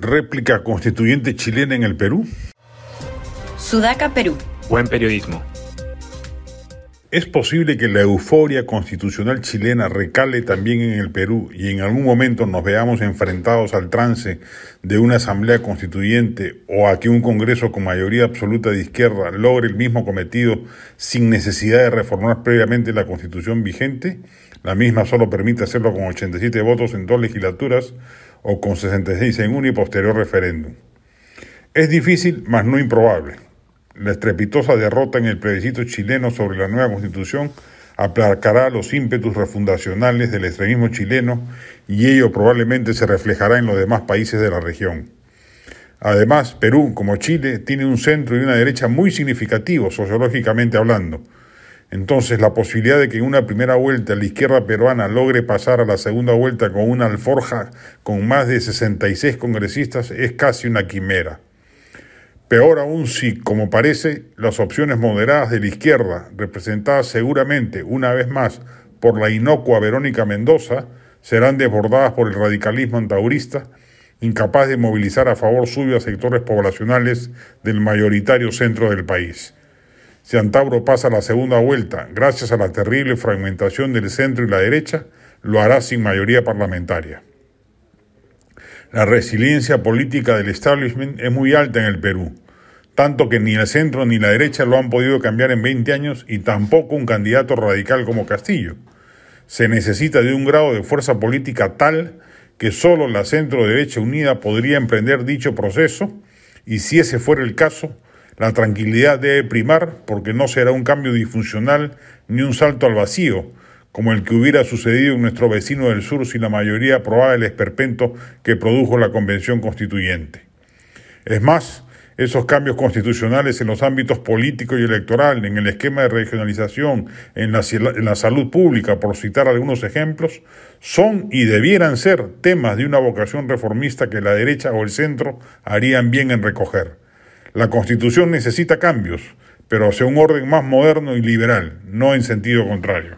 Réplica constituyente chilena en el Perú? Sudaca, Perú. Buen periodismo. ¿Es posible que la euforia constitucional chilena recale también en el Perú y en algún momento nos veamos enfrentados al trance de una asamblea constituyente o a que un Congreso con mayoría absoluta de izquierda logre el mismo cometido sin necesidad de reformar previamente la constitución vigente? La misma solo permite hacerlo con 87 votos en dos legislaturas o con 66 en uno y posterior referéndum. Es difícil, mas no improbable. La estrepitosa derrota en el plebiscito chileno sobre la nueva constitución aplacará los ímpetus refundacionales del extremismo chileno y ello probablemente se reflejará en los demás países de la región. Además, Perú, como Chile, tiene un centro y una derecha muy significativo sociológicamente hablando, entonces, la posibilidad de que en una primera vuelta la izquierda peruana logre pasar a la segunda vuelta con una alforja con más de 66 congresistas es casi una quimera. Peor aún si, como parece, las opciones moderadas de la izquierda, representadas seguramente una vez más por la inocua Verónica Mendoza, serán desbordadas por el radicalismo antaurista, incapaz de movilizar a favor suyo a sectores poblacionales del mayoritario centro del país. Si Antauro pasa la segunda vuelta, gracias a la terrible fragmentación del centro y la derecha, lo hará sin mayoría parlamentaria. La resiliencia política del establishment es muy alta en el Perú, tanto que ni el centro ni la derecha lo han podido cambiar en 20 años y tampoco un candidato radical como Castillo. Se necesita de un grado de fuerza política tal que solo la centro derecha unida podría emprender dicho proceso y si ese fuera el caso, la tranquilidad debe primar porque no será un cambio disfuncional ni un salto al vacío, como el que hubiera sucedido en nuestro vecino del sur si la mayoría aprobaba el esperpento que produjo la Convención Constituyente. Es más, esos cambios constitucionales en los ámbitos político y electoral, en el esquema de regionalización, en la, en la, salud pública, por citar algunos ejemplos, son y debieran ser temas de una vocación reformista que la derecha o el centro harían bien en recoger. La Constitución necesita cambios, pero hacia un orden más moderno y liberal, no en sentido contrario.